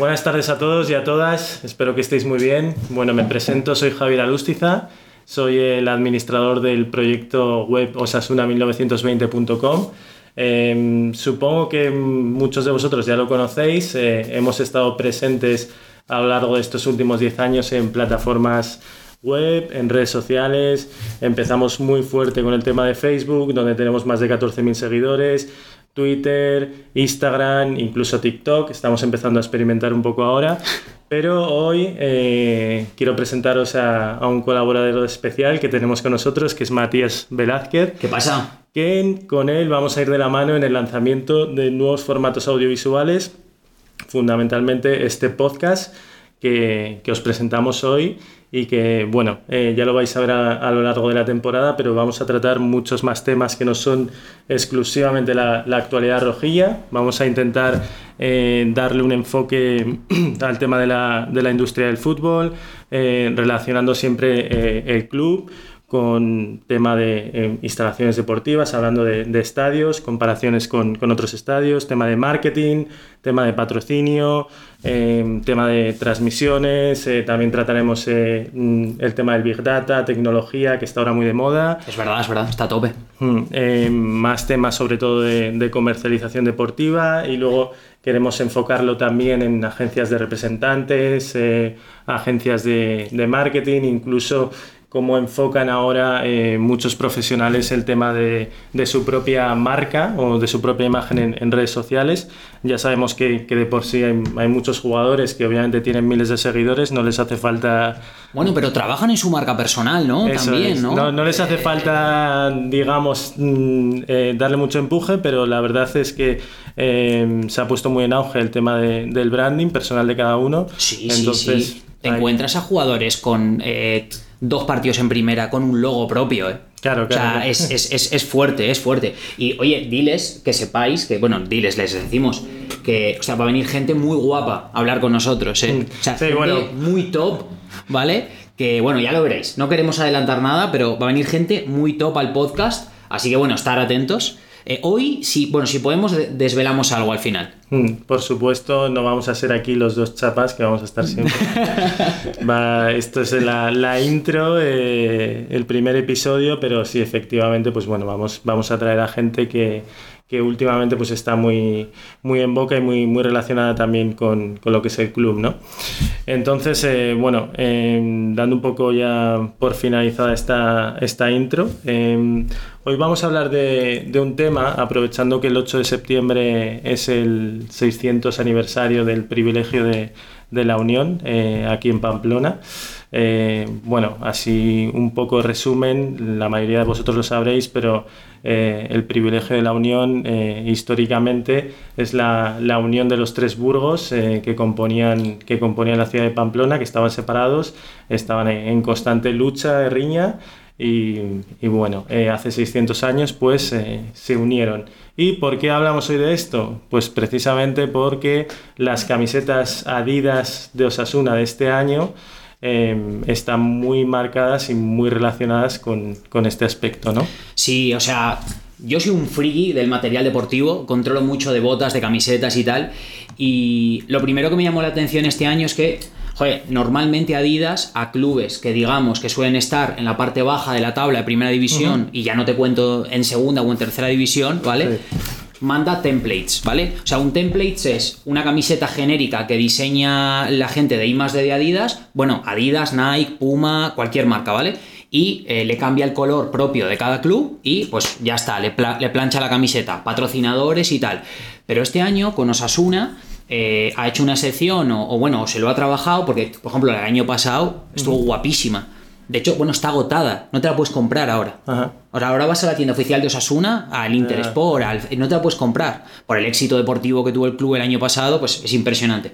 Buenas tardes a todos y a todas, espero que estéis muy bien. Bueno, me presento, soy Javier Alústiza, soy el administrador del proyecto web osasuna1920.com. Em, supongo que muchos de vosotros ya lo conocéis, eh, hemos estado presentes a lo largo de estos últimos 10 años en plataformas web, en redes sociales. Empezamos muy fuerte con el tema de Facebook, donde tenemos más de 14.000 seguidores. Twitter, Instagram, incluso TikTok. Estamos empezando a experimentar un poco ahora. Pero hoy eh, quiero presentaros a, un colaborador especial que tenemos con nosotros, que es Matías Velázquez. ¿Qué pasa? Que con él vamos a ir de la mano en el lanzamiento de nuevos formatos audiovisuales, fundamentalmente este podcast que, que os presentamos hoy y que, bueno, eh, ya lo vais a ver a, lo largo de la temporada, pero vamos a tratar muchos más temas que no son exclusivamente la, la actualidad rojilla. Vamos a intentar eh, darle un enfoque al tema de la, de la industria del fútbol, eh, relacionando siempre el club con tema de eh, instalaciones deportivas, hablando de, estadios, comparaciones con, otros estadios, tema de marketing, tema de patrocinio, eh, tema de transmisiones, eh, también trataremos mm, el tema del Big Data, tecnología, que está ahora muy de moda. Es verdad, es verdad, está a tope. Mm, más temas sobre todo de, comercialización deportiva y luego queremos enfocarlo también en agencias de representantes, agencias de, de marketing, incluso cómo enfocan ahora eh, muchos profesionales el tema de, su propia marca o de su propia imagen en, redes sociales. Ya sabemos que, de por sí hay, muchos jugadores que obviamente tienen miles de seguidores, no les hace falta... Bueno, pero trabajan en su marca personal, ¿no? También, ¿no? ¿no? les hace falta, digamos, mm, eh, darle mucho empuje, pero la verdad es que eh, se ha puesto muy en auge el tema del branding personal de cada uno. Sí, Entonces, sí, sí. Te encuentras a jugadores con dos partidos en primera con un logo propio, ¿eh? Claro, claro. O sea, es, fuerte, es fuerte. Y oye, diles que sepáis que, bueno, diles, les decimos que, o sea, va a venir gente muy guapa a hablar con nosotros, ¿eh? O sea, gente muy top, ¿vale? Que, bueno, ya lo veréis. No queremos adelantar nada, pero va a venir gente muy top al podcast. Así que, bueno, estar atentos. Eh, hoy, sí, bueno, si podemos, desvelamos algo al final. Hmm, por supuesto, no vamos a ser aquí los dos chapas que vamos a estar siempre. esto es la, intro, eh, el primer episodio, pero sí, efectivamente, pues bueno, vamos, vamos a traer a gente que, que últimamente pues está muy, muy en boca y muy, muy relacionada también con, lo que es el club, ¿no? Entonces, eh, bueno, em, dando un poco ya por finalizada esta, esta intro, em, hoy vamos a hablar de, un tema, aprovechando que el 8 de septiembre es el 600 aniversario del privilegio de, de la Unión eh, aquí en Pamplona. Eh, bueno, así un poco resumen, la mayoría de vosotros lo sabréis, pero eh, el privilegio de la unión eh, históricamente es la, unión de los tres burgos que, componían, que componían la ciudad de Pamplona, que estaban separados, estaban en, constante lucha, riña, y, y bueno, hace 600 años pues se unieron. ¿Y por qué hablamos hoy de esto? Pues precisamente porque las camisetas Adidas de Osasuna de este año Em, están muy marcadas y muy relacionadas con, este aspecto, ¿no? Sí, o sea, yo soy un friki del material deportivo, controlo mucho de botas, de camisetas y tal, y lo primero que me llamó la atención este año es que Joder, normalmente Adidas a clubes que digamos que suelen estar en la parte baja de la tabla de primera división y ya no te cuento en segunda o en tercera división, ¿vale? Manda templates, ¿vale? O sea, un template es una camiseta genérica que diseña la gente de I de Adidas, bueno, Adidas, Nike, Puma, cualquier marca, ¿vale? Y eh, le cambia el color propio de cada club y pues ya está, le, plancha la camiseta, patrocinadores y tal. Pero este año con Osasuna eh, ha hecho una sección o, bueno, se lo ha trabajado porque, por ejemplo, el año pasado estuvo guapísima de hecho, bueno, está agotada. No te la puedes comprar ahora. Ahora, ahora vas a la tienda oficial de Osasuna, al Intersport, al... no te la puedes comprar. Por el éxito deportivo que tuvo el club el año pasado, pues es impresionante.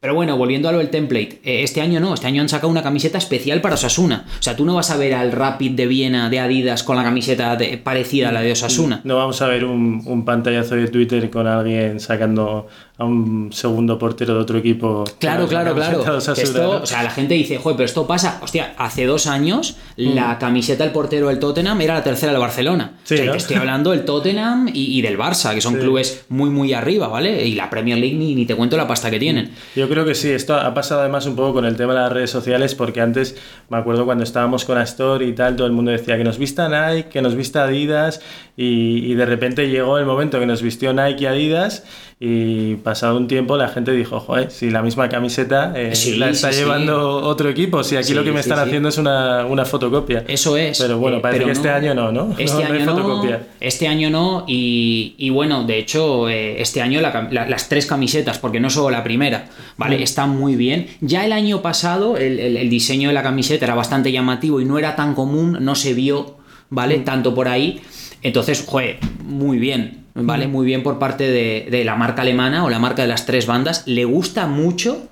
Pero bueno, volviendo a lo del template, eh, este año no, este año han sacado una camiseta especial para Osasuna. O sea, tú no vas a ver al Rapid de Viena de Adidas con la camiseta parecida a la de Osasuna. No vamos a ver un, un pantallazo de Twitter con alguien sacando a un segundo portero de otro equipo. Claro, claro, claro. Esto, o sea, la gente dice, joder, pero esto pasa. Hostia, hace dos años mm. la camiseta del portero del Tottenham era la tercera del Barcelona. Sí, o sea, estoy hablando del Tottenham y, del Barça, que son clubes muy, muy arriba, ¿vale? Y la Premier League ni, te cuento la pasta que tienen. Yo creo que sí. Esto ha pasado además un poco con el tema de las redes sociales, porque antes me acuerdo cuando estábamos con Astor y tal, todo el mundo decía que nos vista Nike, que nos vista Adidas, y, y de repente llegó el momento que nos vistió Nike y Adidas, y pasado un tiempo la gente dijo, joder, si la misma camiseta eh, Sí, la está sí, sí. llevando otro equipo, si aquí lo que me están haciendo es una, una fotocopia. Eso es. Pero bueno, eh, parece pero que este año no, ¿no? Este No, no hay año no. fotocopia. Este año no. Y, y bueno, de hecho, eh, este año la cam- la- las tres camisetas, porque no solo la primera, ¿vale? Mm. Están muy bien. Ya el año pasado el, el- el diseño de la camiseta era bastante llamativo y no era tan común, no se vio, ¿vale? Mm. Tanto por ahí. Entonces, joder, muy bien, ¿vale? Muy bien por parte de, de la marca alemana o la marca de las tres bandas. Le gusta mucho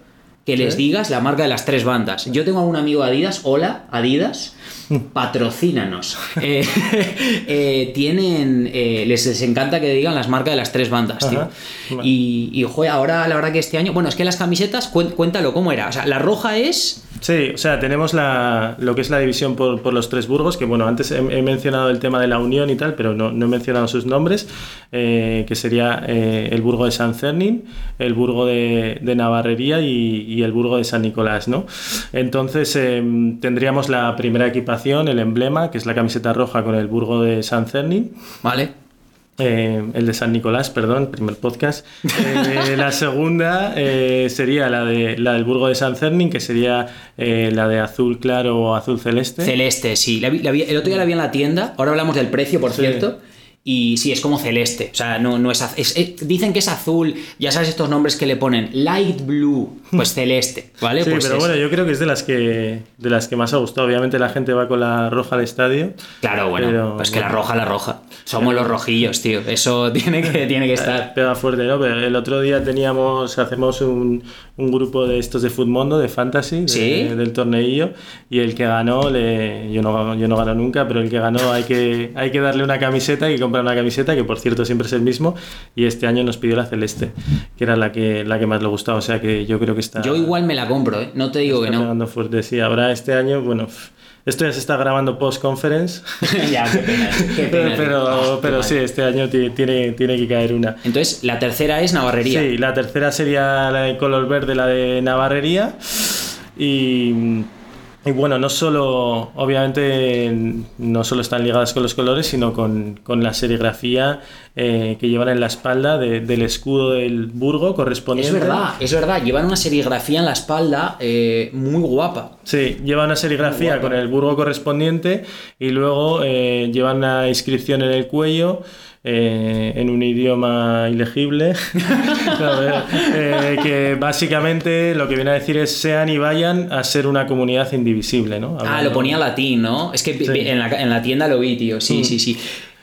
que les Sí. digas la marca de las tres bandas. Yo tengo algún amigo de Adidas, hola, Adidas, Mm. patrocínanos. Eh, eh, tienen, eh, les, les encanta que digan las marcas de las tres bandas, tío. Y, y joder, ahora la verdad que este año, bueno, es que las camisetas, cuéntalo cómo era. O sea, la roja es... Sí, o sea, tenemos la, lo que es la división por, por los tres burgos, que bueno, antes he, mencionado el tema de la unión y tal, pero no, no he mencionado sus nombres, eh, que sería eh, el burgo de San Cernin, el burgo de, de Navarrería y, y el burgo de San Nicolás, ¿no? Entonces eh, tendríamos la primera equipación, el emblema, que es la camiseta roja con el burgo de San Cernin, ¿Vale? Eh, el de San Nicolás, perdón, primer podcast. Eh, la segunda eh, sería la, de, la del Burgo de San Cernin, que sería eh, la de azul claro o azul celeste. Celeste, sí. La vi- la vi- el otro día la vi en la tienda, ahora hablamos del precio, por Sí. cierto. Y sí, es como celeste. O sea, no, no es, es- es- Dicen que es azul. Ya sabes estos nombres que le ponen. Light blue. Pues celeste. ¿Vale? Sí, pues pero es- bueno, yo creo que es de las que de las que más ha gustado. Obviamente la gente va con la roja al estadio. Claro, bueno. pero, pues que la bueno. roja, la roja. Somos los rojillos, tío. Eso tiene que, tiene que estar. Pega fuerte, ¿no? Pero el otro día teníamos, hacemos un, un grupo de estos de Futmundo, de Fantasy, de- Sí. del torneillo, y el que ganó, le, yo, no, yo no gano nunca, pero el que ganó hay que, hay que darle una camiseta, hay que comprar una camiseta, que por cierto siempre es el mismo, y este año nos pidió la celeste, que era la que, la que más le gustaba, o sea que yo creo que está... Yo igual me la compro, ¿eh? No te digo que no. fuerte, sí. Ahora este año, bueno, esto ya se está grabando post-conference, ya, qué pena. Qué pena, tío. pero, pero sí, este año ti- tiene, tiene que caer una. Entonces, la tercera es Navarrería. Sí, la tercera sería la de color verde, la de Navarrería. Y, y bueno, no solo, obviamente, no solo están ligadas con los colores, sino con, con la serigrafía eh, que llevan en la espalda de- del escudo del burgo correspondiente. Es verdad, es verdad. Llevan una serigrafía en la espalda eh, muy guapa. Sí, lleva una serigrafía con el burgo correspondiente y luego eh, lleva una inscripción en el cuello eh, en un idioma ilegible eh, que básicamente lo que viene a decir es sean y vayan a ser una comunidad indivisible, ¿no? Ah, lo ponía en latín, ¿no? Es que Sí. en, la, en la tienda lo vi, tío. Sí, Mm. sí, sí.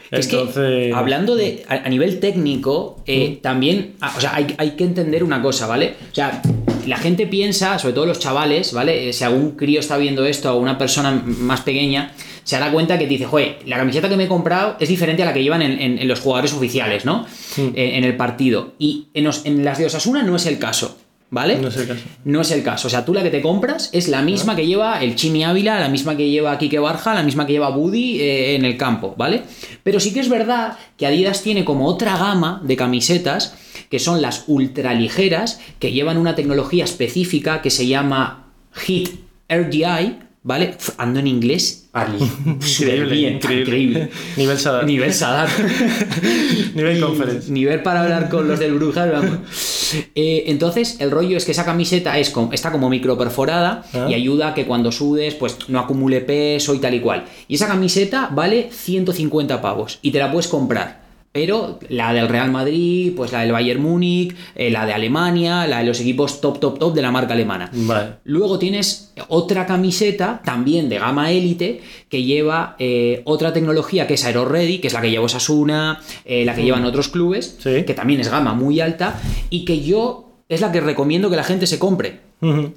Es que, Entonces- hablando de, a, a nivel técnico, eh, también, ah, o sea, hay, hay que entender una cosa, ¿vale? O sea, la gente piensa, sobre todo los chavales, ¿vale? Si algún crío está viendo esto o una persona más pequeña, se dará cuenta que te dice, joder, la camiseta que me he comprado es diferente a la que llevan en, en- en los jugadores oficiales, ¿no? Eh, en el partido. Y en, en las de Osasuna no es el caso, ¿vale? No es el caso. No es el caso. O sea, tú la que te compras es la misma que lleva el Chimi Ávila, la misma que lleva Quique Barja, la misma que lleva Buddy eh, en el campo, ¿vale? Pero sí que es verdad que Adidas tiene como otra gama de camisetas que son las ultraligeras, que llevan una tecnología específica que se llama Hit RDI, ¿vale? Ando en inglés. Ali. Increíble, Bien, increíble. Nivel Sadar. Nivel Sadar. Nivel conference. Nivel para hablar con los del Brujas, vamos. Eh, entonces, el rollo es que esa camiseta es como- está como micro perforada Ah. y ayuda a que cuando sudes, pues no acumule peso y tal y cual. Y esa camiseta vale 150 pavos y te la puedes comprar. Pero la del Real Madrid, pues la del Bayern Múnich, eh, la de Alemania, la de los equipos top, top, top de la marca alemana. Vale. Luego tienes otra camiseta, también de gama élite, que lleva eh, otra tecnología que es Aero Ready, que es la que lleva Osasuna, eh, la que llevan otros clubes, Sí. que también es gama muy alta, y que yo es la que recomiendo que la gente se compre.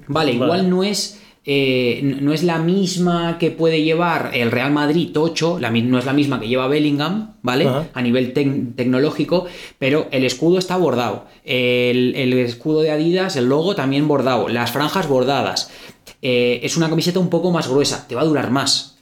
Vale, igual no es. Eh, no es la misma que puede llevar el Real Madrid Tocho, la, mi- no es la misma que lleva Bellingham, ¿vale? Ajá. A nivel tec- tecnológico, pero el escudo está bordado. El, el escudo de Adidas, el logo también bordado, las franjas bordadas. Eh, es una camiseta un poco más gruesa, te va a durar más.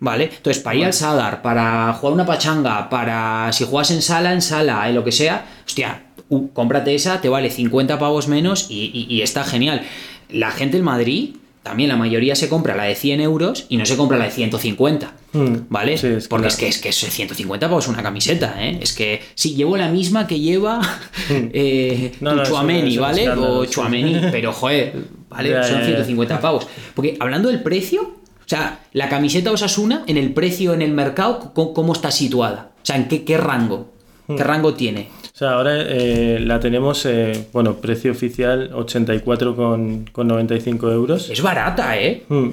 ¿Vale? Entonces, para ir al Sadar, para jugar una pachanga, para si juegas en sala, en sala, en lo que sea, hostia, uh, cómprate esa, te vale 50 pavos menos y, y- y está genial. La gente en Madrid, también la mayoría se compra la de 100 euros y no se compra la de 150. Mm, ¿Vale? sí, es que Porque es que es que eso de 150 pavos una camiseta, ¿eh? Es que sí, llevo la misma que lleva eh, No, tu no, es un- Chuameni, ¿vale? O. Chuameni, pero joder, ¿vale? Son ya. 150 pavos. Porque hablando del precio, o sea, la camiseta Osasuna, en el precio en el mercado, ¿cómo, cómo está situada? O sea, ¿en qué, qué rango? ¿Qué Hmm. rango tiene? O sea, ahora eh, la tenemos, eh, bueno, precio oficial 84,95 euros. Es barata, ¿eh? Mm.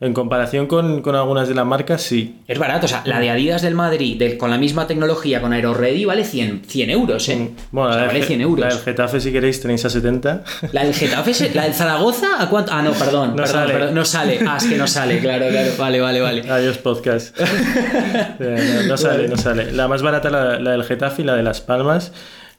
En comparación con, con algunas de las marcas, sí. Es barato, o sea, la de Adidas del Madrid, del- con la misma tecnología, con Aeroready, vale 100, 100 euros, ¿eh? Mm. Bueno, O sea, la, vale del 100 Ge- euros. la del Getafe, si queréis, tenéis a 70. La del Getafe, se- la del Zaragoza, ¿a cuánto? Ah, no, perdón, No perdón, sale. perdón, no sale. Ah, es que no sale, claro, claro. Vale, vale, vale. Adiós, podcast. Eh, no, no sale, no sale. La más barata, la, la del Getafe y la de Las Palmas,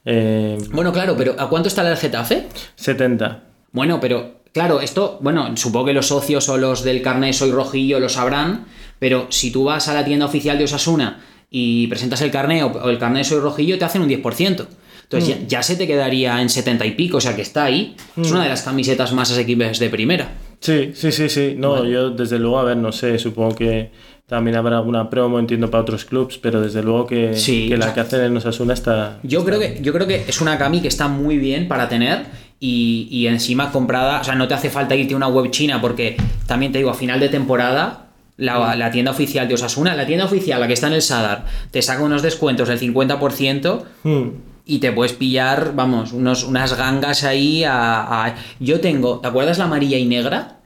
eh, Bueno, claro, pero ¿a cuánto está la del Getafe? 70. Bueno, pero claro, esto, bueno, supongo que los socios o los del carnet Soy Rojillo lo sabrán, pero si tú vas a la tienda oficial de Osasuna y presentas el carnet o, el carnet Soy Rojillo, te hacen un 10%. Entonces ya, ya se te quedaría en 70 y pico, o sea que está ahí. Es una de las camisetas más asequibles de primera. Sí, sí, sí, sí. No, yo desde luego, a ver, no sé, supongo que también habrá alguna promo, entiendo, para otros clubs, pero desde luego que, Sí, que o la sea, que hacen en Osasuna está... Yo creo, que, yo creo que es una cami que está muy bien para tener y, y encima comprada, o sea, no te hace falta irte a una web china porque también te digo, a final de temporada, la, la tienda oficial de Osasuna, la tienda oficial, la que está en el Sadar, te saca unos descuentos del 50% Hmm. y te puedes pillar, vamos, unos, unas gangas ahí a, a- Yo tengo, ¿te acuerdas la amarilla y negra?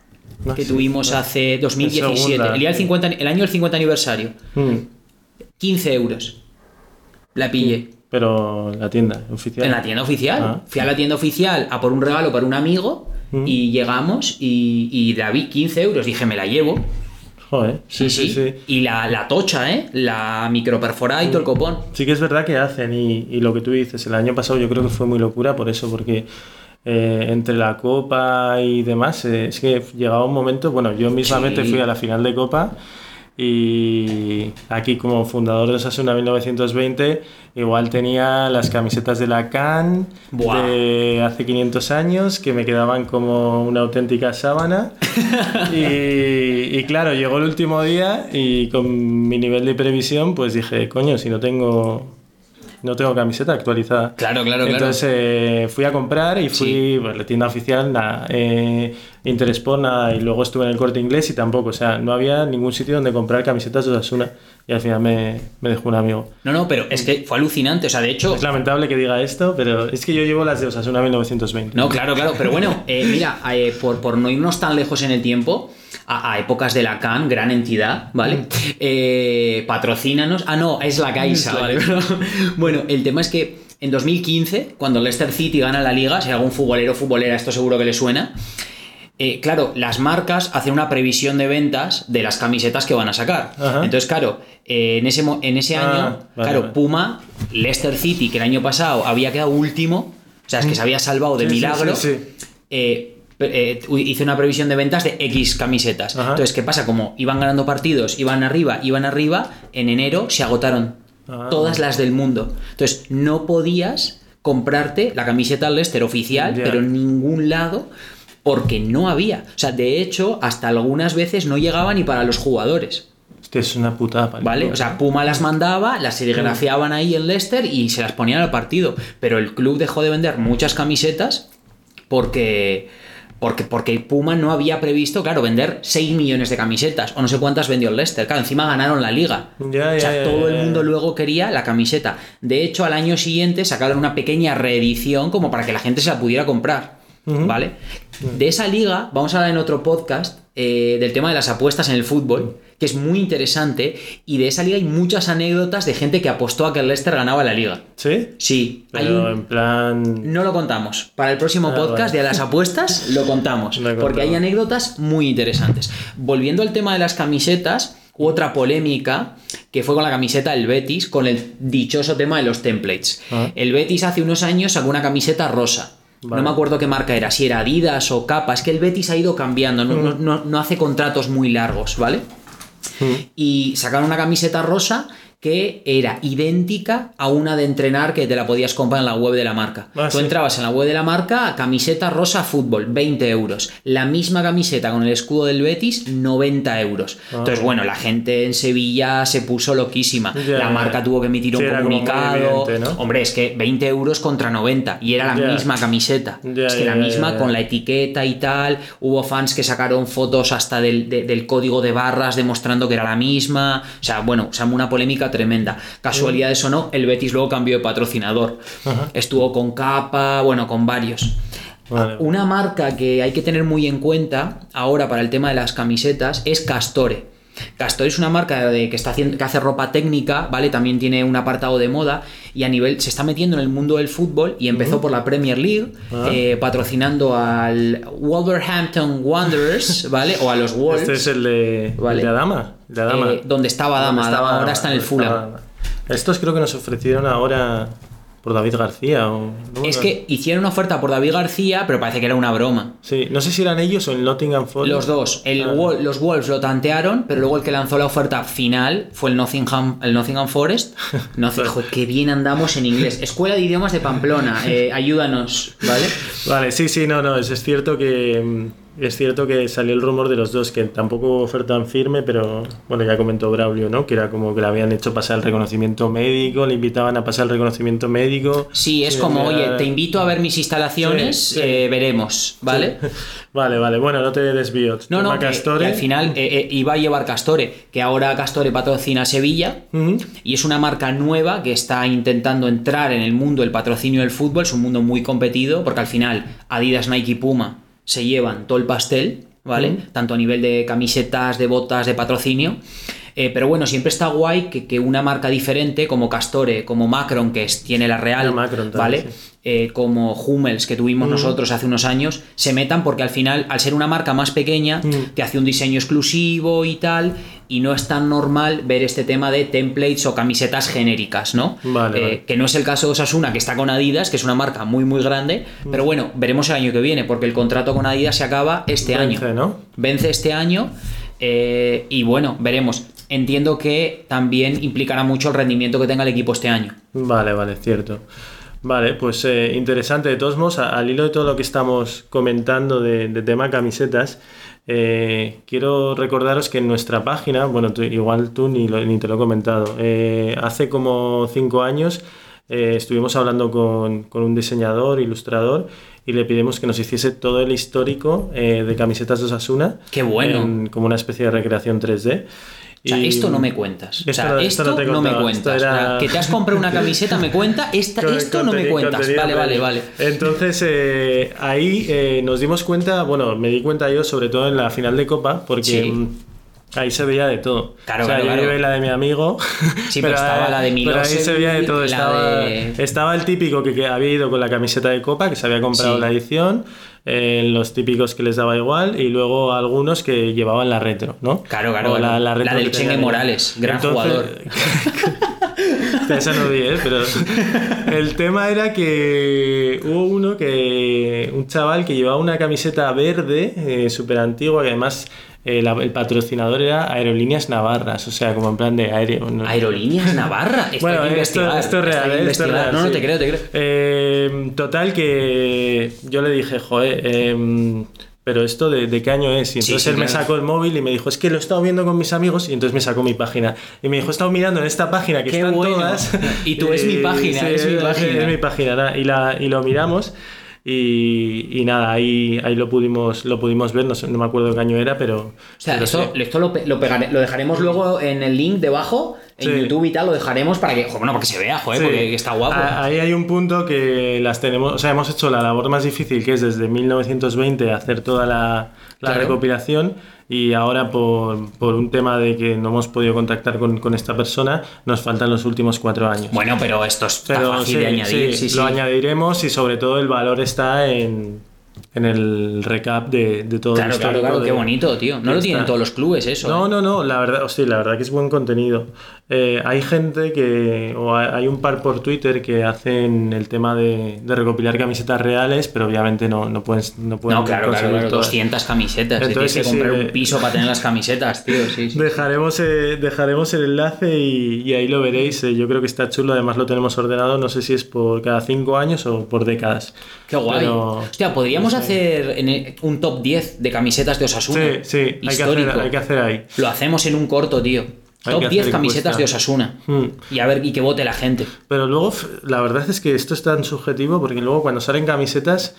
Ah, Que sí, tuvimos ah. hace 2017, segunda, el, día del sí. 50 el año del 50 aniversario. Hmm. 15 euros. La pillé. Pero la tienda oficial. En la tienda oficial. Ah. Fui a la tienda oficial a por un regalo para un amigo Mm. y llegamos y, y la vi 15 euros. Dije, me la llevo. Joder, Sí, sí. Y la, la tocha, ¿eh? La microperforada y todo el copón. Sí que es verdad que hacen y, y lo que tú dices, el año pasado yo creo que fue muy locura por eso, porque eh, entre la Copa y demás, eh, es que llegaba un momento, bueno, yo mismamente Sí. fui a la final de Copa y aquí como fundador de Osasuna 1920 igual tenía las camisetas de la CAN Buah. de hace 500 años que me quedaban como una auténtica sábana y, y claro, llegó el último día y con mi nivel de previsión pues dije, coño, si no tengo no tengo camiseta actualizada. Claro, claro, claro. Entonces eh, fui a comprar y fui pues, a la tienda oficial, nada, eh, nada, y luego estuve en el corte inglés y tampoco, o sea, no había ningún sitio donde comprar camisetas de Osasuna y al final me, me dejó un amigo. No, no, pero es que fue alucinante. O sea, de hecho. Es lamentable que diga esto, pero es que yo llevo las de Osasuna 1920. No, claro, claro. Pero bueno, eh, mira, eh, por, por no irnos tan lejos en el tiempo, a, a épocas de la CAN, gran entidad, ¿vale? Eh, patrocínanos. Ah, no, es la Caixa, ¿vale? bueno, el tema es que en 2015, cuando Leicester City gana la liga, si hay algún futbolero o futbolera, esto seguro que le suena. eh, claro, las marcas hacen una previsión de ventas de las camisetas que van a sacar. Ajá. Entonces, claro, eh, en ese, en ese Ah, año, vale, claro, vale. Puma, Leicester City, que el año pasado había quedado último, o sea, es que se había salvado de Sí, sí, milagro, sí, sí. eh, eh, hice una previsión de ventas de X camisetas. Ajá. Entonces, ¿qué pasa? Como iban ganando partidos, iban arriba, iban arriba, en enero se agotaron Ah. todas las del mundo. Entonces, no podías comprarte la camiseta Leicester oficial, pero en ningún lado, porque no había. O sea, de hecho, hasta algunas veces no llegaba ni para los jugadores. Hostia, es una putada. palico. ¿Vale? O sea, Puma las mandaba, las serigrafiaban ahí en Leicester y se las ponían al partido. Pero el club dejó de vender muchas camisetas porque. Porque, porque Puma no había previsto, claro, vender 6 millones de camisetas, o no sé cuántas vendió el Leicester. Claro, encima ganaron la liga. Ya, o sea, todo el mundo luego quería la camiseta. De hecho, al año siguiente sacaron una pequeña reedición como para que la gente se la pudiera comprar. ¿Vale? De esa liga, vamos a hablar en otro podcast eh, del tema de las apuestas en el fútbol, que es muy interesante. Y de esa liga hay muchas anécdotas de gente que apostó a que el Leicester ganaba la liga. ¿Sí? Sí, hay Pero un- en plan... no lo contamos. Para el próximo Ah, podcast vale. de las apuestas lo contamos. Porque hay anécdotas muy interesantes. Volviendo al tema de las camisetas, hubo otra polémica que fue con la camiseta del Betis, con el dichoso tema de los templates. Ah. El Betis hace unos años sacó una camiseta rosa. Vale. No me acuerdo qué marca era, si era Adidas o Capa. Es que el Betis ha ido cambiando, no- no- no hace contratos muy largos, ¿vale? Mm. y sacaron una camiseta rosa que era idéntica a una de entrenar que te la podías comprar en la web de la marca. Ah, Tú sí. entrabas en la web de la marca, camiseta rosa fútbol, 20 euros. La misma camiseta con el escudo del Betis, 90 euros. Ah. Entonces, bueno, la gente en Sevilla se puso loquísima. La marca tuvo que emitir un comunicado. evidente, ¿no? Hombre, es que 20 euros contra 90 y era la misma camiseta. Es que la misma con la etiqueta y tal. Hubo fans que sacaron fotos hasta del, de- del código de barras demostrando que era la misma. O sea, bueno, se armó una polémica tremenda. Casualidades o no, el Betis luego cambió de patrocinador. Estuvo con Capa, bueno, con varios. Vale. Una marca que hay que tener muy en cuenta ahora para el tema de las camisetas es Castore. Castore es una marca de, que, está haciendo, que hace ropa técnica, ¿vale? También tiene un apartado de moda y a nivel se está metiendo en el mundo del fútbol y empezó por la Premier League, Ah. eh, patrocinando al Wolverhampton Wanderers, ¿vale? O a los Wolves. Este es el de, Vale. el de Adama. el de Adama. Eh, donde estaba Adama, ¿Dónde estaba Adama ahora está en el ¿Dónde Fulham. Estos creo que nos ofrecieron ahora por David García. O, no, Es no. que hicieron una oferta por David García, pero parece que era una broma. Sí, no sé si eran ellos o el Nottingham Forest. Los dos. El Ah. Wol- los Wolves lo tantearon, pero luego el que lanzó la oferta final fue el Nottingham, el Nottingham Forest. No joder, qué bien andamos en inglés. Escuela de Idiomas de Pamplona, eh, ayúdanos, ¿vale? Vale, sí, sí, no, no, es, es cierto que mm, es cierto que salió el rumor de los dos, que tampoco oferta en firme, pero bueno, ya comentó Braulio, ¿no? Que era como que le habían hecho pasar el reconocimiento médico, le invitaban a pasar el reconocimiento médico. Sí, es como, ya- oye, te invito a ver mis instalaciones, Sí, sí. eh, veremos, ¿vale? Vale, vale, bueno, no te desvío. No, no, que, al final eh, eh, iba a llevar Castore, que ahora Castore patrocina Sevilla. Y es una marca nueva que está intentando entrar en el mundo del patrocinio del fútbol. Es un mundo muy competido porque al final Adidas, Nike y Puma se llevan todo el pastel, ¿vale? Tanto a nivel de camisetas, de botas, de patrocinio. Eh, pero bueno, siempre está guay que, que una marca diferente como Castore, como Macron, que es- tiene la Real, La Macron también, ¿vale? sí. Mm. Eh, como Hummels, que tuvimos nosotros hace unos años, se metan porque al final, al ser una marca más pequeña, Mm. te hace un diseño exclusivo y tal, y no es tan normal ver este tema de templates o camisetas genéricas, ¿no? Vale, Eh, vale. Que no es el caso de Osasuna, que está con Adidas, que es una marca muy, muy grande, Mm. pero bueno, veremos el año que viene, porque el contrato con Adidas se acaba este Vence, año. ¿no? Vence este año, eh, y bueno, veremos. Entiendo que también implicará mucho el rendimiento que tenga el equipo este año. Vale, vale, cierto. Vale, pues eh, interesante. De todos modos, al hilo de todo lo que estamos comentando de, de tema camisetas, eh, quiero recordaros que en nuestra página, bueno, tú- igual tú ni, lo- ni te lo he comentado, eh, hace como cinco años estuvimos hablando con, con un diseñador, ilustrador, y le pedimos que nos hiciese todo el histórico de camisetas de Osasuna. ¡Qué bueno! en- como una especie de recreación 3D. O sea, Y- esto no me cuentas. O Esto sea, no- esto, esto no no me cuentas. esto era- O sea, que te has comprado una camiseta, me cuenta. Esta, Con- esto no me cuentas. Vale, vale, vale. Entonces, eh, ahí eh, nos dimos cuenta, bueno, me di cuenta yo, sobre todo en la final de Copa, porque Sí. Ahí se veía de todo. Claro, o sea, claro, yo claro. llevé la de mi amigo, Sí, pero estaba la de pero ahí se veía de todo. la Estaba, de- estaba el típico que, que había ido con la camiseta de Copa, que se había comprado Sí. la edición, eh, los típicos que les daba igual, y luego algunos que llevaban la retro, ¿no? Claro, claro, O claro. La retro del que Chengue. Morales, gran jugador. Hostia, Esa no vi, ¿eh? Pero el tema era que hubo uno que. Un chaval que llevaba una camiseta verde, eh, súper antigua, que además eh, la- el patrocinador era Aerolíneas Navarras, o sea, como en plan de aéreo. ¿no? Aerolíneas Navarra. Bueno, esto, esto es real, ¿eh? esto es real. No, no, sí. te creo, te creo. Eh, total que yo le dije, joder, em, pero esto de, de qué año es? Y Sí, entonces sí, él me claro. sacó el móvil y me dijo, es que lo he estado viendo con mis amigos y entonces me sacó mi página. Y me dijo, he estado mirando en esta página que Qué están bueno. todas. Y tú, es mi página, es mi página. Es mi página, y, la, y lo miramos. Y, y nada, ahí, ahí lo pudimos lo pudimos ver, no, sé- no me acuerdo qué año era, pero... O sea, pero esto, sí. esto lo, lo, pegare- lo dejaremos luego en el link debajo, en Sí. YouTube y tal, lo dejaremos para que, bueno, para que se vea, joder, Sí. porque está guapo. A- Ahí hay un punto que las tenemos, o sea, hemos hecho la labor más difícil, que es desde 1920 hacer toda la, la Claro. recopilación y ahora por, por un tema de que no hemos podido contactar con, con esta persona, nos faltan los últimos cuatro años. Bueno, pero esto está Pero fácil sí, de añadir. sí, Sí, sí. lo añadiremos y sobre todo el valor está en, en el recap de, de todo Claro, el claro, claro, de- qué bonito, tío. No lo tienen todos los clubes eso. No, ¿eh? no, no, la verdad, hostia, la verdad que es buen contenido. Eh, hay gente que, o hay un par por Twitter que hacen el tema de, de recopilar camisetas reales, pero obviamente no, no pueden, no pueden No, claro, claro, claro, todas. 200 camisetas. Entonces, tienes que comprar sí, un piso para tener las camisetas, tío. Sí, sí. Dejaremos, eh, dejaremos el enlace y, y ahí lo veréis. eh, yo creo que está chulo, además lo tenemos ordenado, no sé si es por cada cinco años o por décadas. Qué guay. Pero- Hostia, podríamos hacer en el- un top 10 de camisetas de Osasuna. Sí, sí, hay que, hacer, hay que hacer ahí. Lo hacemos en un corto, tío. Hay Top que 10 hacer camisetas encuesta. de Osasuna. Hmm. Y a ver, y que vote la gente. Pero luego, la verdad es que esto es tan subjetivo porque luego cuando salen camisetas,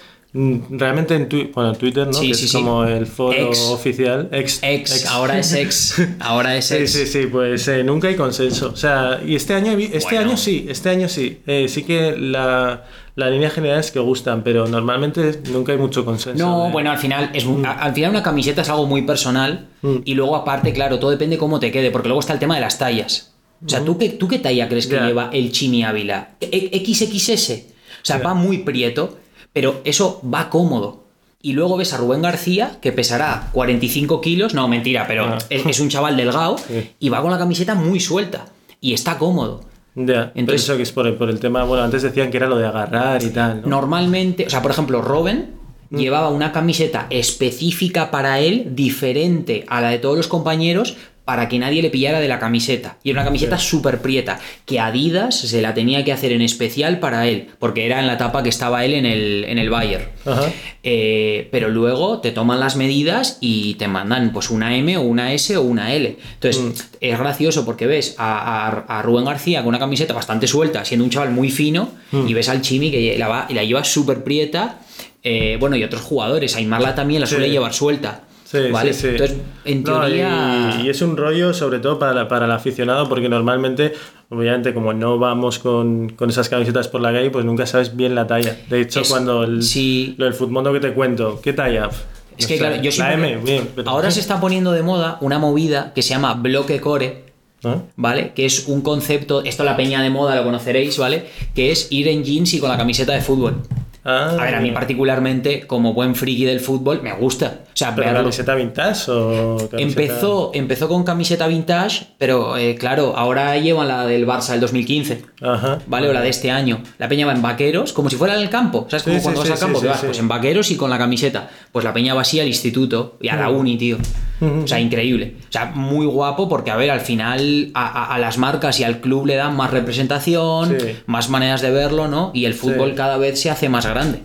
realmente en Twi- bueno, Twitter, ¿no? Sí, que sí, es sí. como el foro Ex. oficial. Ex, Ex, ahora es ex. Ahora es Sí, ex. sí, sí, pues eh, nunca hay consenso. O sea, y este año, este Bueno. año sí, este año sí. Eh, sí que la, la línea general es que gustan, pero normalmente nunca hay mucho consenso. No, ¿eh? bueno, al final, es, a- al final una camiseta es algo muy personal Mm. y luego aparte, claro, todo depende cómo te quede, porque luego está el tema de las tallas. O sea, ¿tú qué, tú qué talla crees que lleva el Chimi Ávila? E- ¿XXS? O sea, va muy prieto, pero eso va cómodo. Y luego ves a Rubén García, que pesará 45 kilos, no, mentira, pero Ah. es, es un chaval delgado Sí. y va con la camiseta muy suelta y está cómodo. Ya, Entonces- eso que es por el, por el tema, bueno, antes decían que era lo de agarrar y tal, ¿no? Normalmente, o sea, por ejemplo, Robin Mm. llevaba una camiseta específica para él, diferente a la de todos los compañeros, para que nadie le pillara de la camiseta. Y era una camiseta súper prieta, que Adidas se la tenía que hacer en especial para él, porque era en la etapa que estaba él en el, en el Bayern. Ajá. Eh, pero luego te toman las medidas y te mandan pues una M o una S o una L. Entonces Mm. es gracioso porque ves a, a- a Rubén García con una camiseta bastante suelta, siendo un chaval muy fino, Mm. y ves al Chimi que la, va- la lleva súper prieta. eh, bueno, y otros jugadores, Aymarla también la suele Sí. llevar suelta. Sí, ¿vale? sí, sí. Entonces, en No, teoría. y, y es un rollo sobre todo para, la- para el aficionado porque normalmente, obviamente como no vamos con, con esas camisetas por la calle, pues nunca sabes bien la talla. De hecho, Es- cuando el, sí. lo del fútbol que te cuento, ¿qué talla? Es O que, sea, claro, yo La M, bien. pero- Ahora se está poniendo de moda una movida que se llama bloque core. ¿No? ¿vale? Que es un concepto, esto la peña de moda lo conoceréis, ¿vale? Que es ir en jeans y con la camiseta de fútbol. Ah, A ver, a mí particularmente, como buen friki del fútbol, me gusta. O sea, ¿Pero verlo. camiseta vintage o camiseta- Empezó, empezó con camiseta vintage, pero eh, claro, ahora llevan la del Barça del 2015. Ajá. ¿Vale? O la de este año. La peña va en vaqueros, como si fuera en el campo. ¿Sabes? Como sí, cuando sí, vas al campo, que vas pues en vaqueros y con la camiseta. Pues la peña va así al instituto y a la uni, tío. O sea, increíble. O sea, muy guapo porque, a ver, al final a, a- a las marcas y al club le dan más representación, Sí. más maneras de verlo, ¿no? Y el fútbol Sí. cada vez se hace más grande.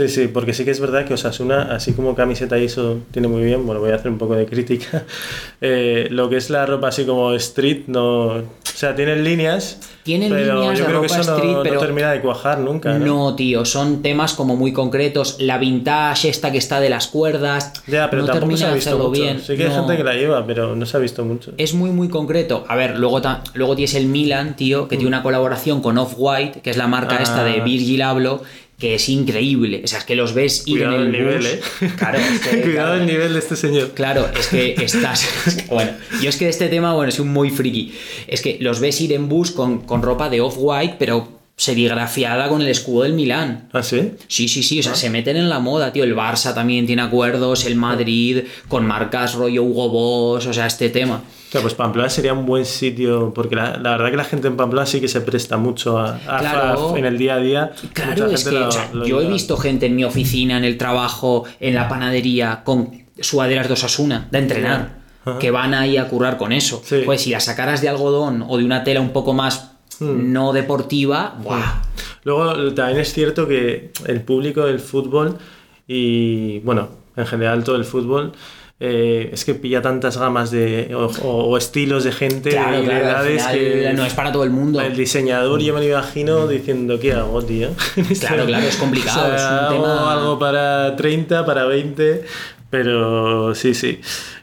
Sí, sí, porque sí que es verdad que Osasuna, así como camiseta y eso tiene muy bien, bueno, voy a hacer un poco de crítica, eh, lo que es la ropa así como street, no... O sea, tienen líneas, Tienen pero líneas yo creo que ropa eso no- street, no, pero termina de cuajar nunca, ¿no? No, tío, son temas como muy concretos. La vintage, esta que está de las cuerdas, Ya, pero no tampoco termina se ha de visto hacerlo mucho. bien. Sí que hay No. gente que la lleva, pero no se ha visto mucho. Es muy, muy concreto. A ver, luego, luego tienes el Milan, tío, que tiene una colaboración con Off-White, que es la marca Ah. esta de Virgil Abloh, que es increíble. O sea, es que los ves ir Cuidado en el, el nivel, bus. ¿eh? Claro, es que, Cuidado claro, el nivel de este señor. Claro, es que estás. Bueno, yo es que de este tema, bueno, soy muy friki. Es que los ves ir en bus con, con ropa de Off-White, pero serigrafiada con el escudo del Milan. ¿Ah, sí? Sí, sí, sí, o Ah. sea, se meten en la moda, tío. El Barça también tiene acuerdos, el Madrid, con marcas rollo Hugo Boss, o sea, este tema. O sea, pues Pamplona sería un buen sitio, porque la, la verdad que la gente en Pamplona sí que se presta mucho a, a- Claro. en el día a día. Claro, es que gente lo- o sea, lo yo he visto gente en mi oficina, en el trabajo, en la panadería, con sudaderas de Osasuna, de entrenar, Ajá. que van ahí a currar con eso. Sí. Pues si las sacaras de algodón o de una tela un poco más Hmm. no deportiva, ¡buah! Luego también es cierto que el público del fútbol y, bueno, en general todo el fútbol, eh, es que pilla tantas gamas de, o, o- o estilos de gente Claro, de claro, edades que no es para todo el mundo. el diseñador yo me lo imagino diciendo ¿qué hago, tío? Claro, claro, es complicado, O sea, es un hago tema- algo para 30, para 20, pero sí, sí.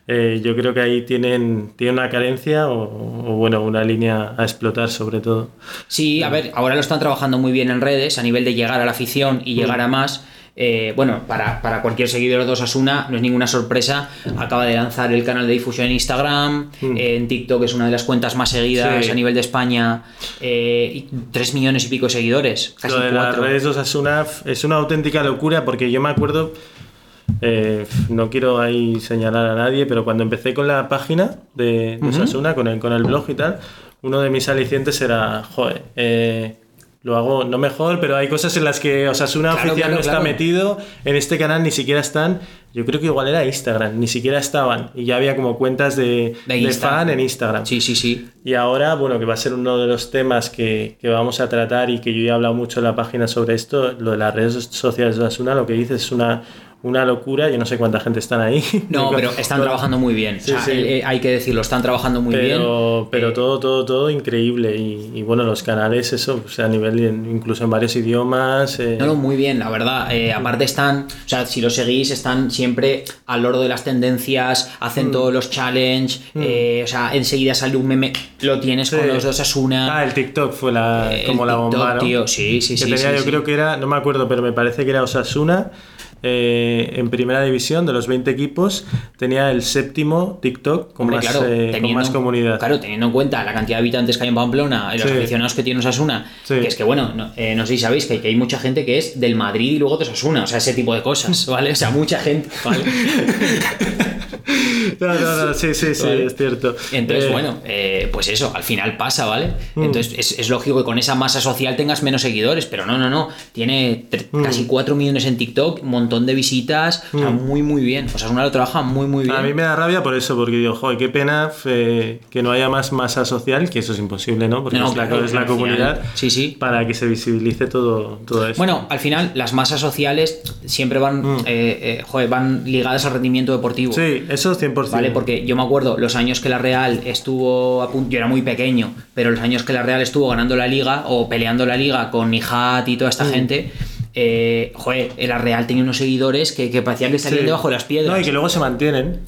Eh, yo creo que ahí tienen, tienen una carencia o, o, bueno, una línea a explotar sobre todo. Sí, a ver, ahora lo están trabajando muy bien en redes a nivel de llegar a la afición y llegar a más. Eh, bueno, para, para, cualquier seguidor de Osasuna, no es ninguna sorpresa, acaba de lanzar el canal de difusión en Instagram, mm. en TikTok es una de las cuentas más seguidas a nivel de España, eh, 3 millones y pico de seguidores, casi Lo de las redes de Osasuna es una auténtica locura porque yo me acuerdo... Eh, no quiero ahí señalar a nadie, pero cuando empecé con la página de, Osasuna, con el, con el blog y tal, uno de mis alicientes era, joder, eh, lo hago no mejor, pero hay cosas en las que Osasuna oficial no está metido, en este canal ni siquiera están, yo creo que igual era Instagram, ni siquiera estaban, y ya había como cuentas de, de, fan en Instagram. Sí, sí, sí. Y ahora, bueno, que va a ser uno de los temas que, que vamos a tratar y que yo ya he hablado mucho en la página sobre esto, lo de las redes sociales de Osasuna, lo que dices es una una locura. Yo no sé cuánta gente están ahí. No, pero están trabajando muy bien. Eh, hay que decirlo, están trabajando muy bien. Pero eh, todo, todo, todo increíble. Y, bueno, los canales, eso, o sea, a nivel incluso en varios idiomas. Eh. No, no, muy bien, la verdad. aparte están, o sea, si lo seguís, están siempre al loro de las tendencias, hacen mm. todos los challenge. Mm. o sea, enseguida sale un meme, lo tienes con los dos Asuna. Ah, el TikTok fue la, como la bomba, ¿no? tío, sí, sí, sí. yo creo que era, no me acuerdo, pero me parece que era Osasuna. Eh, en primera división de los 20 equipos tenía el séptimo TikTok con, más, eh, más comunidad. Claro, teniendo en cuenta la cantidad de habitantes que hay en Pamplona y los aficionados que tiene Osasuna, que es que bueno, no, eh, no sé si sabéis que, hay mucha gente que es del Madrid y luego de Osasuna, o sea, ese tipo de cosas, ¿vale? O sea, mucha gente, ¿vale? No, no, no, sí, sí, sí, es cierto. Entonces, eh, bueno, eh, pues eso, al final pasa, ¿vale? Mm. Entonces, es, lógico que con esa masa social tengas menos seguidores, pero no, no, no. Tiene mm. casi 4 millones en TikTok, un montón de visitas, o sea, mm. muy, muy bien. O sea, una lo trabaja muy, muy bien. A mí me da rabia por eso, porque digo, joder, qué pena eh, que no haya más masa social, que eso es imposible, ¿no? Porque es, la, comunidad sí, sí. para que se visibilice todo, todo eso. Bueno, al final, las masas sociales siempre van, joder, van ligadas al rendimiento deportivo. Sí, eso 100%. ¿Vale? Porque yo me acuerdo los años que la Real estuvo a punto, yo era muy pequeño, pero los años que la Real estuvo ganando la liga o peleando la liga con Nijat y toda esta mm. gente. Eh, joder, la Real tenía unos seguidores que, que parecían que salían debajo de las piedras. No, y que luego se mantienen.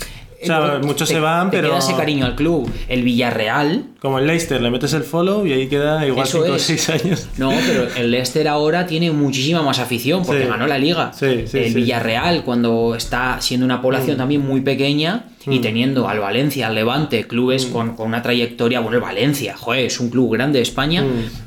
O sea, muchos se van, pero. Queda ese cariño al club. El Villarreal. Como el Leicester, le metes el follow y ahí queda igual 5 o 6 años. No, pero el Leicester ahora tiene muchísima más afición porque ganó la liga. el Villarreal, cuando está siendo una población mm. también muy pequeña y mm. teniendo al Valencia, al Levante, clubes mm. con, una trayectoria. Bueno, el Valencia, joder, es un club grande de España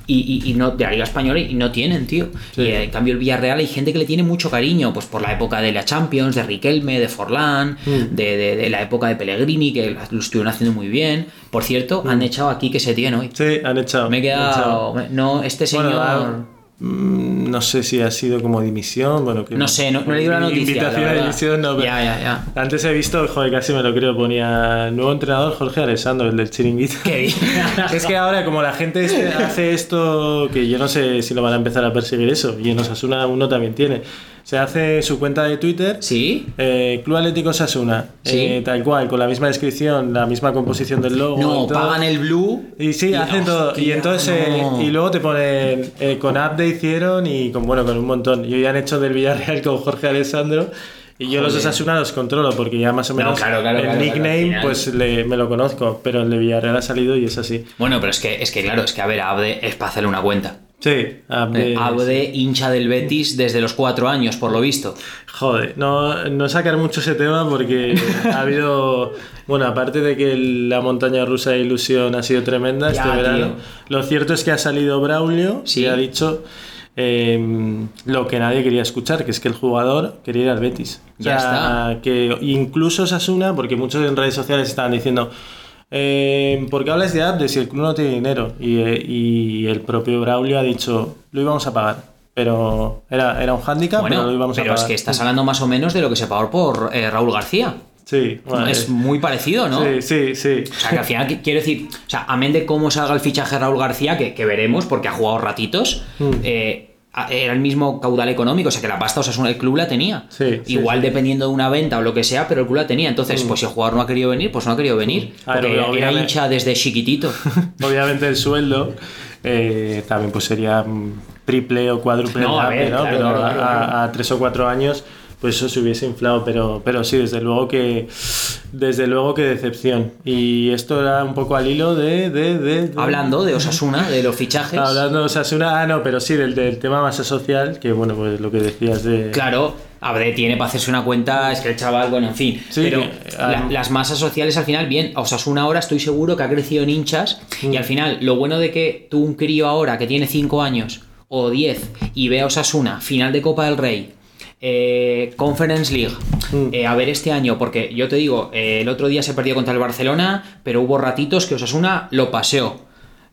y, no, de la Liga Española y no tienen, tío. Y en cambio, el Villarreal hay gente que le tiene mucho cariño, pues por la época de la Champions, de Riquelme, de Forlán, de, de la época de Pellegrini, que lo estuvieron haciendo muy bien. Por cierto, han mm. echado aquí que se tiene hoy. Sí, han echado. Me he quedado. No, este señor. Mm, no sé si ha sido como dimisión. Bueno, no sé, no, no he leído la noticia. Invitación a dimisión, no. Ya, ya, ya. Antes he visto, joder, casi me lo creo, ponía nuevo entrenador Jorge Alessandro, el del chiringuito. Qué es que ahora, como la gente este hace esto, que yo no sé si lo van a empezar a perseguir eso, y en Osasuna uno también tiene se hace su cuenta de Twitter. Sí. Eh, Club Atlético Sasuna. Eh, tal cual, con la misma descripción, la misma composición del logo. No, pagan el blue. Y sí, hacen todo. Y entonces, eh, y luego te ponen con de hicieron y con, bueno, con un montón. Y hoy han hecho del Villarreal con Jorge Alessandro. Y yo los de Sasuna los controlo porque ya más o menos el nickname pues me lo conozco, pero el de Villarreal ha salido y es así. Bueno, pero es que, es que claro, es que a ver, Abde es para hacerle una cuenta. Sí, Abde, Abde hincha del Betis desde los cuatro años, por lo visto. Joder, no, no sacar mucho ese tema porque ha habido, bueno, aparte de que la montaña rusa de ilusión ha sido tremenda este verano, lo cierto es que ha salido Braulio y ha dicho em, lo que nadie quería escuchar, que es que el jugador quería ir al Betis. Ya está. Que incluso Sasuna, porque muchos en redes sociales estaban diciendo eh, porque hablas de de si el club no tiene dinero eh, y, el propio Braulio ha dicho lo íbamos a pagar. Pero era, era un hándicap, pero lo íbamos a pagar. Pero es que estás hablando más o menos de lo que se pagó por eh, Raúl García. Sí, es muy parecido, ¿no? Sí, sí, sí. O sea, que al final quiero decir, o sea, amén de cómo salga el fichaje de Raúl García, que, que veremos, porque ha jugado ratitos, mm. eh, era el mismo caudal económico, o sea que la pasta, o sea, el club la tenía. Igual dependiendo de una venta o lo que sea, pero el club la tenía. Entonces, mm. pues si el jugador no ha querido venir, pues no ha querido venir. Mm. porque era hincha desde chiquitito. obviamente el sueldo eh, también pues sería mm, triple o cuádruple no, pero a, tres o cuatro años pues eso se hubiese inflado, pero, pero sí, desde luego que desde luego que decepción. Y esto era un poco al hilo de... de, de- de- Hablando de Osasuna, de los fichajes. Hablando de Osasuna, ah, no, pero sí, del, del tema masa social, que bueno, pues lo que decías de... Claro, a ver, tiene para hacerse una cuenta, es que el chaval, bueno, en fin. Sí, pero la- ah, las masas sociales al final, bien, Osasuna ahora estoy seguro que ha crecido en hinchas Mm. y al final, lo bueno de que tú un crío ahora que tiene 5 años o 10 y ve a Osasuna, final de Copa del Rey, eh, Conference League, Mm. eh, a ver este año, porque yo te digo, eh, el otro día se perdió contra el Barcelona, pero hubo ratitos que Osasuna lo paseó.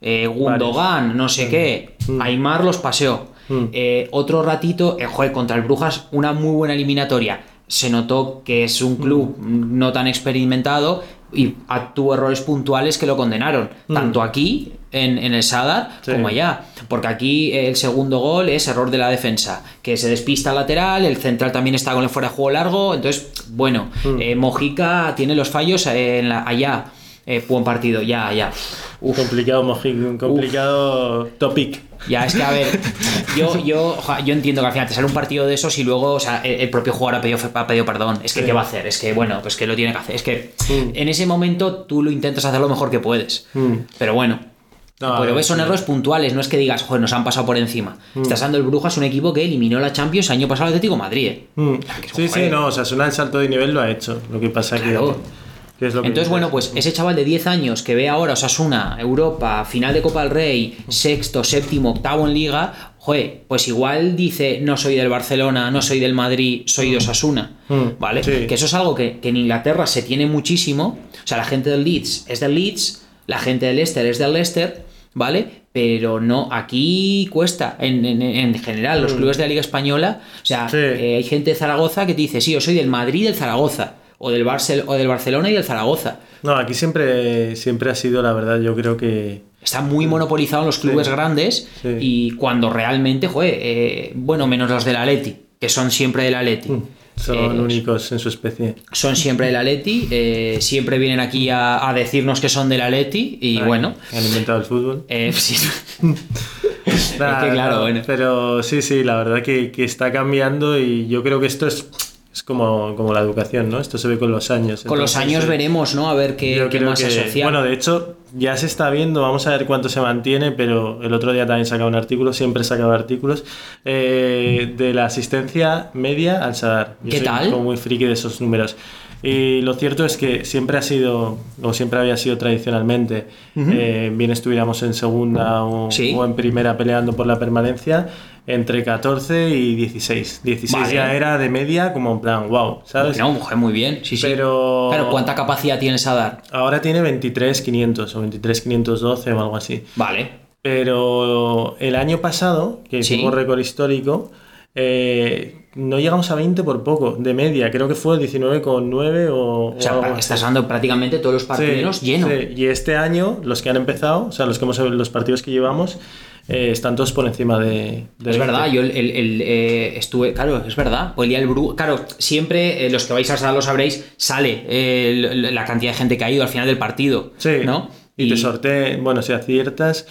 Eh, Gundogan, no sé qué, Aymar los paseó. Mm. Otro ratito, joder, contra el Brujas, una muy buena eliminatoria. Se notó que es un club no tan experimentado y tuvo errores puntuales que lo condenaron, tanto aquí en, en el Sadar Sí. como allá. Porque aquí el segundo gol es error de la defensa, que se despista al lateral, el central también está con el fuera de juego largo. Entonces, bueno, eh, Mojica tiene los fallos eh, en la- allá. Eh, buen partido, ya, ya. Un complicado mojic, un complicado topic. Ya, es que a ver, yo, yo, yo entiendo que al final te sale un partido de esos y luego, o sea, el, el propio jugador ha pedido, ha pedido perdón. Es que, Sí. ¿qué va a hacer? Es que, bueno, pues que lo tiene que hacer. Es que Mm. en ese momento tú lo intentas hacer lo mejor que puedes. Mm. Pero bueno. No, pero ves, son sí. errores puntuales, no es que digas, joder, nos han pasado por encima. Estás dando el Brujas, un equipo que eliminó la Champions año pasado al Atlético Madrid. eh. Mm. Sí, sí, no, o sea, suena el salto de nivel lo ha hecho. Lo que pasa Claro. que, Entonces, bueno, pues ese chaval de 10 años que ve ahora Osasuna, Europa, final de Copa del Rey, sexto, séptimo, octavo en Liga, joder, pues igual dice, no soy del Barcelona, no soy del Madrid, soy de Osasuna, Mm, ¿vale? sí. Que eso es algo que, que en Inglaterra se tiene muchísimo, o sea, la gente del Leeds es del Leeds, la gente del Leicester es del Leicester, ¿vale? Pero no, aquí cuesta, en, en- en general, los clubes de la Liga Española, o sea, Mm. Sí. eh, hay gente de Zaragoza que te dice, sí, yo soy del Madrid del Zaragoza, o del, Barcel o del Barcelona y del Zaragoza. No, aquí siempre, siempre ha sido, la verdad, yo creo que... Está muy monopolizado en los clubes Sí. grandes Sí. y cuando realmente, joder, eh, bueno, menos los del Atleti, que son siempre del Atleti. Son Eh, únicos en su especie. son siempre del Atleti, eh, siempre vienen aquí a, a decirnos que son del Atleti y Ay, bueno, Han inventado el fútbol. eh, sí. Nah, que claro, no, bueno. Pero sí, sí, la verdad que, que está cambiando y yo creo que esto es, es como, como la educación, ¿no? Esto se ve con los años. con los años eh, veremos, ¿no? A ver qué, qué masa que- social. Bueno, de hecho, ya se está viendo, vamos a ver cuánto se mantiene, pero el otro día también sacaba un artículo, siempre sacaba artículos, eh, de la asistencia media al Sadar. Yo ¿Qué soy tal? como muy friki de esos números. Y lo cierto es que siempre ha sido, o siempre había sido tradicionalmente, eh, bien estuviéramos en segunda o, Sí. o en primera peleando por la permanencia, entre 14 y 16. 16 Vale. ya era de media, como en plan, wow, ¿sabes? no, mujer, muy bien, sí, sí. Pero- Claro, ¿cuánta capacidad tienes a dar? Ahora tiene 23.500 o 23.512 o algo así. Vale. Pero el año pasado, que Sí. hicimos récord histórico, eh, no llegamos a 20 por poco, de media. Creo que fue 19,9 o, O sea, o estás dando prácticamente todos los partidos Sí, llenos. sí. Y este año, los que han empezado, o sea, los, que hemos, los partidos que llevamos, eh, están todos por encima de... de Es 20. verdad, yo el, el- el, eh, estuve, claro, es verdad. O el Bru, claro, siempre eh, los que vais a Sadar lo sabréis, sale la cantidad de gente que ha ido al final del partido, Sí. ¿no? Y, te sorteé, bueno, si aciertas.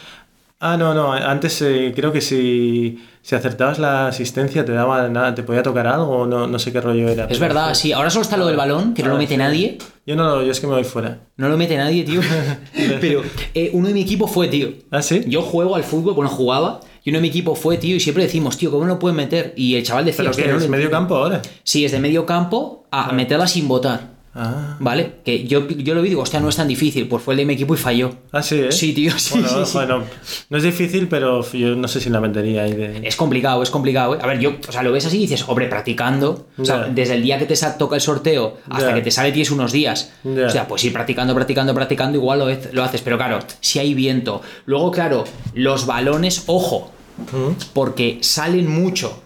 Ah, no, no, antes creo que si, si acertabas la asistencia te daba nada, te podía tocar algo, no, no sé qué rollo era. Es verdad, sí. Ahora solo está lo del balón, que no lo Ah, mete sí. nadie. Yo no, lo- yo es que me voy fuera. No lo mete nadie, tío. Pero eh, uno de mi equipo fue, tío. ¿Ah, sí? Yo juego al fútbol, bueno, jugaba, y uno de mi equipo fue, tío, y siempre decimos, tío, ¿cómo no lo pueden meter? Y el chaval decía, ¿Pero "Hostia, qué? no ¿Es medio entiendo". campo ahora? Sí, es de medio campo a meterla sin votar. Ah, ¿Vale? Que yo, yo lo vi y digo, hostia, no es tan difícil. Pues fue el de mi equipo y falló. ah sí, ¿eh? Sí, tío, sí, Bueno, sí, no es difícil, pero yo no sé si la metería ahí de... Es complicado, es complicado. ¿eh? A ver, yo, o sea, lo ves así y dices, hombre, practicando. O sea, desde el día que te toca el sorteo hasta que te sale tienes unos días. O sea, pues ir practicando, practicando, practicando, igual lo, lo haces. Pero claro, si hay viento. Luego, claro, los balones, ojo, ¿Mm? porque salen mucho.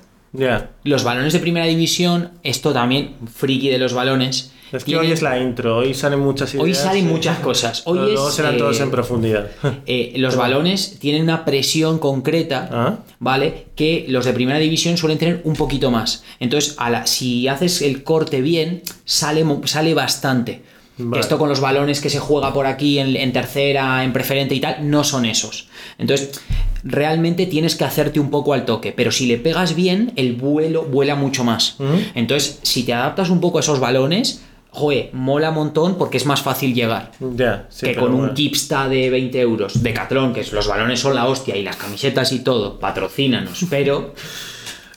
Los balones de primera división, esto también, friki de los balones. Es que hoy es la intro, hoy salen muchas ideas. Hoy salen sí. muchas cosas. Hoy Pero luego es, serán todos eh, en profundidad. Eh, los balones tienen una presión concreta, Ah. ¿vale? Que los de primera división suelen tener un poquito más. Entonces, a la- si haces el corte bien, sale, sale bastante. Vale. Esto con los balones que se juega por aquí en, en tercera, en preferente y tal, no son esos. Entonces, realmente tienes que hacerte un poco al toque, pero si le pegas bien, el vuelo vuela mucho más. Ujú. Entonces, si te adaptas un poco a esos balones, joder, mola un montón porque es más fácil llegar. Ya, sí, que con un bueno. Kipsta de 20 euros, Decathlon, que es- los balones son la hostia y las camisetas y todo, patrocínanos, pero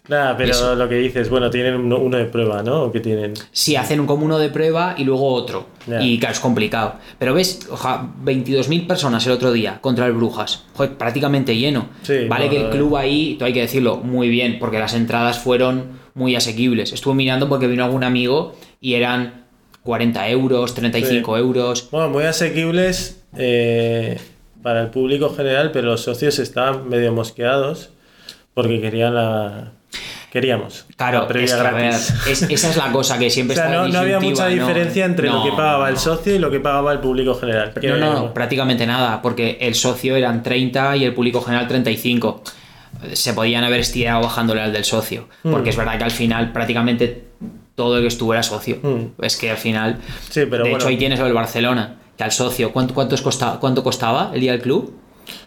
Nada, pero Eso. lo que dices, bueno, tienen uno, uno de prueba, ¿no? ¿O qué tienen? si hacen un como uno de prueba y luego otro. Y claro, es complicado. Pero ves, oja, 22.000 personas el otro día contra el Brujas. Joder, prácticamente lleno. Sí, vale no, que el no, club ahí, hay que decirlo, muy bien, porque las entradas fueron muy asequibles. Estuve mirando porque vino algún amigo y eran 40 euros, 35 Sí. euros. Bueno, muy asequibles eh, para el público general, pero los socios estaban medio mosqueados porque querían la... Queríamos. Claro, la es que, a ver, gratis. es- esa es la cosa que O siempre sea, está no, no había mucha ¿no? diferencia entre lo No, que pagaba el no. socio y lo que pagaba el público general. Que- No, no, prácticamente nada, porque el socio eran 30 y el público general 35. Se podían haber estirado bajándole al del socio, porque es verdad que al final prácticamente todo el que estuvo era socio. Mm. Es que al final, Sí, pero de bueno. hecho ahí tienes el Barcelona, que al socio, ¿cuánto, cuántos costa- ¿cuánto costaba el día del club?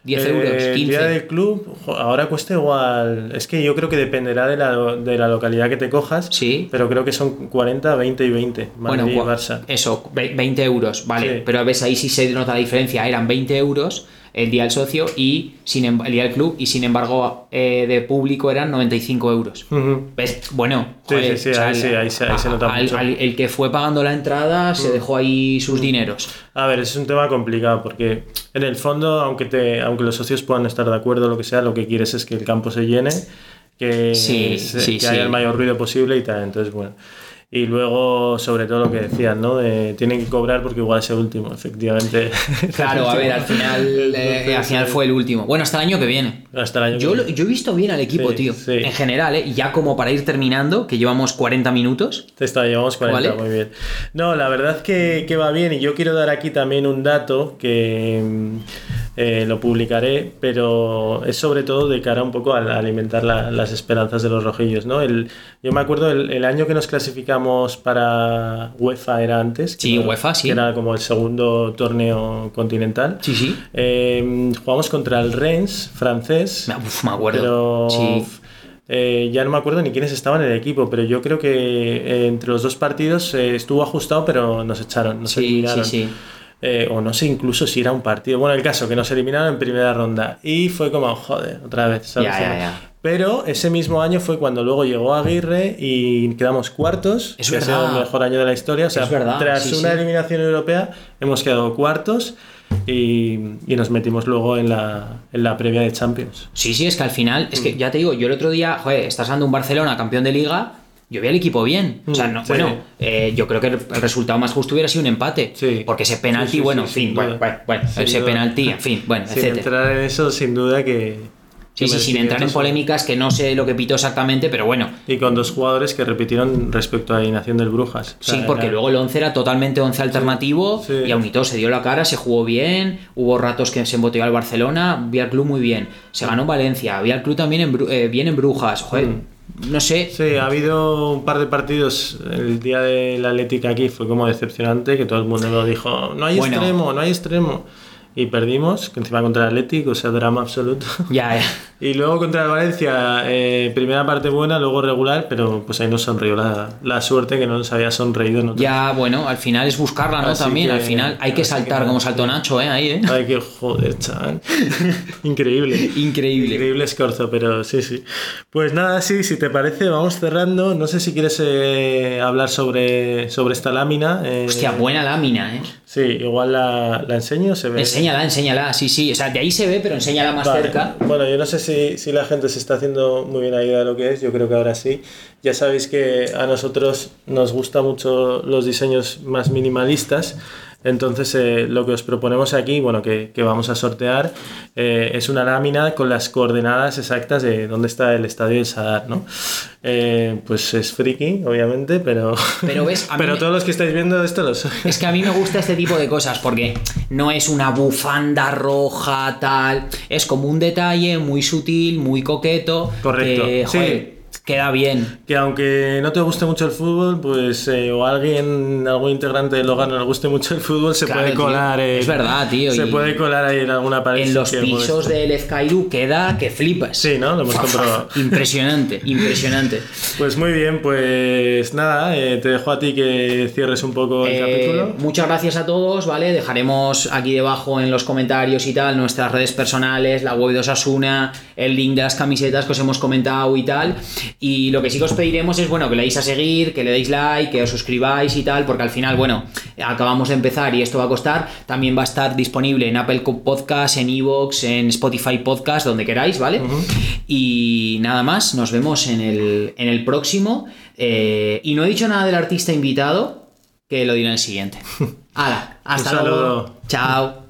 10 Eh, euros, El 15. día del club ahora cuesta igual. Es que yo creo que dependerá de la, de la localidad que te cojas. Sí. Pero creo que son 40, 20 y 20. Madrid y cua- Barça. Eso, ve- 20 euros, vale. Sí. Pero ves ahí sí se nota la diferencia. Eran 20 euros el día del socio y sin em- el día del club y sin embargo eh, de público eran 95 euros. Ujú. ¿Ves? Bueno, Sí, joder, sí, sí, ahí sí, ahí se- ahí se nota al- mucho. Mm. al- el que fue pagando la entrada se dejó ahí sus dineros. A ver, es un tema complicado porque en el fondo, aunque, te, aunque los socios puedan estar de acuerdo lo que sea, lo que quieres es que el campo se llene, que, se- que haya el mayor ruido posible y tal. Entonces, bueno. Y luego, sobre todo lo que decían, ¿no? De, tienen que cobrar porque igual es el último, efectivamente. Claro, a ver, al final, eh, al final fue el último. Bueno, hasta el año que viene. Hasta el año Yo, que viene. yo he visto bien al equipo, Sí, tío. sí. En general, ¿eh? Ya como para ir terminando, que llevamos 40 minutos. Está, llevamos 40, Vale. muy bien. No, la verdad que, que va bien y yo quiero dar aquí también un dato que eh, lo publicaré, pero es sobre todo de cara un poco a, a alimentar la- las esperanzas de los rojillos, ¿no? El, yo me acuerdo el, el año que nos clasificamos para UEFA era antes. Sí, UEFA, sí. Que era como el segundo torneo continental. Sí, sí. Eh, jugamos contra el Rennes francés. Uf, me acuerdo. Pero Sí. eh, ya no me acuerdo ni quiénes estaban en el equipo, pero yo creo que eh, entre los dos partidos eh, estuvo ajustado, pero nos echaron, nos Sí, eliminaron. sí, sí. Eh, o no sé incluso si era un partido. Bueno, el caso, que nos eliminaron en primera ronda. Y fue como, joder, otra vez. Pero ese mismo año fue cuando luego llegó Aguirre y quedamos cuartos, Es que ha sido verdad. el mejor año de la historia. O sea, Es verdad, tras sí, una sí. eliminación europea hemos quedado cuartos y, y nos metimos luego en la, en la previa de Champions. Sí, sí, es que al final, es que Mm. ya te digo, yo el otro día, joder, estás dando un Barcelona campeón de liga, yo vi al equipo bien. O sea, Mm, no, sí. bueno, eh, yo creo que el resultado más justo hubiera sido un empate. Sí. Porque ese penalti, Sí, bueno, en fin, bueno, ese duda. penalti, en fin, bueno, Sin etcétera. entrar en eso, sin duda que... Sí, sí, sin entrar en polémicas que no sé lo que pitó exactamente, pero bueno. Y con dos jugadores que repitieron respecto a la alineación del Brujas. O sea, Sí, porque era- luego el 11 era totalmente 11 alternativo sí. y Aunito se dio la cara, se jugó bien, hubo ratos que se embotelló al Barcelona, vi al club muy bien, se ganó en Valencia, vi al club también en, eh, bien en Brujas, joder, no sé, Sí, ha habido un par de partidos. El día de la Atlética aquí fue como decepcionante, que todo el mundo lo dijo. No hay Bueno. extremo, no hay extremo. Y perdimos, que encima contra el Atlético, o sea, drama absoluto. ya, ya. Y luego contra el Valencia, eh, primera parte buena, luego regular, pero pues ahí nos sonrió la, la suerte que no nos había sonreído. Ya, bueno, al final es buscarla, ¿no? Así También, que- al final hay que saltar como saltó Nacho, ¿eh? Ahí, ¿eh? Ay, que joder, chaval. Increíble. Increíble. Increíble escorzo, pero sí, sí. Pues nada, sí, si te parece, vamos cerrando. No sé si quieres eh, hablar sobre, sobre esta lámina. eh, Hostia, buena lámina, ¿eh? Sí, igual la, la enseño, se ve. Enséñala, enséñala, sí, sí, o sea, de ahí se ve, pero enséñala más Vale. cerca. Bueno, yo no sé si, si la gente se está haciendo muy bien idea de lo que es, yo creo que ahora sí. Ya sabéis que a nosotros nos gustan mucho los diseños más minimalistas, entonces eh, lo que os proponemos aquí, bueno, que, que vamos a sortear, eh, es una lámina con las coordenadas exactas de dónde está el estadio del Sadar, ¿no? Eh, pues es friki, obviamente, pero... Pero ves, pero me- todos los que estáis viendo esto los... Es que a mí me gusta este tipo de cosas porque no es una bufanda roja, tal. Es como un detalle muy sutil, muy coqueto. Correcto. que, sí, Queda bien. Que aunque no te guste mucho el fútbol, pues eh, o alguien, algún integrante de Logan no le guste mucho el fútbol, se Claro, puede colar. Es verdad, tío, Se puede colar ahí en alguna pared. En los pisos del Efkairu queda que flipas. Sí, ¿no? Lo hemos comprobado. Impresionante, impresionante. Pues muy bien, pues nada, eh, te dejo a ti que cierres un poco el Eh, capítulo. muchas gracias a todos, ¿vale? Dejaremos aquí debajo en los comentarios y tal nuestras redes personales, la web de Osasuna, el link de las camisetas que os hemos comentado y tal. Y lo que sí que os pediremos es, bueno, que le deis a seguir, que le deis like, que os suscribáis y tal, porque al final, bueno, acabamos de empezar y esto va a costar. También va a estar disponible en Apple Podcast, en Evox, en Spotify Podcast, donde queráis, ¿vale? Y nada más, nos vemos en el, en el próximo. Eh, y no he dicho nada del artista invitado, que lo diré en el siguiente. Hala, hasta luego. Chao.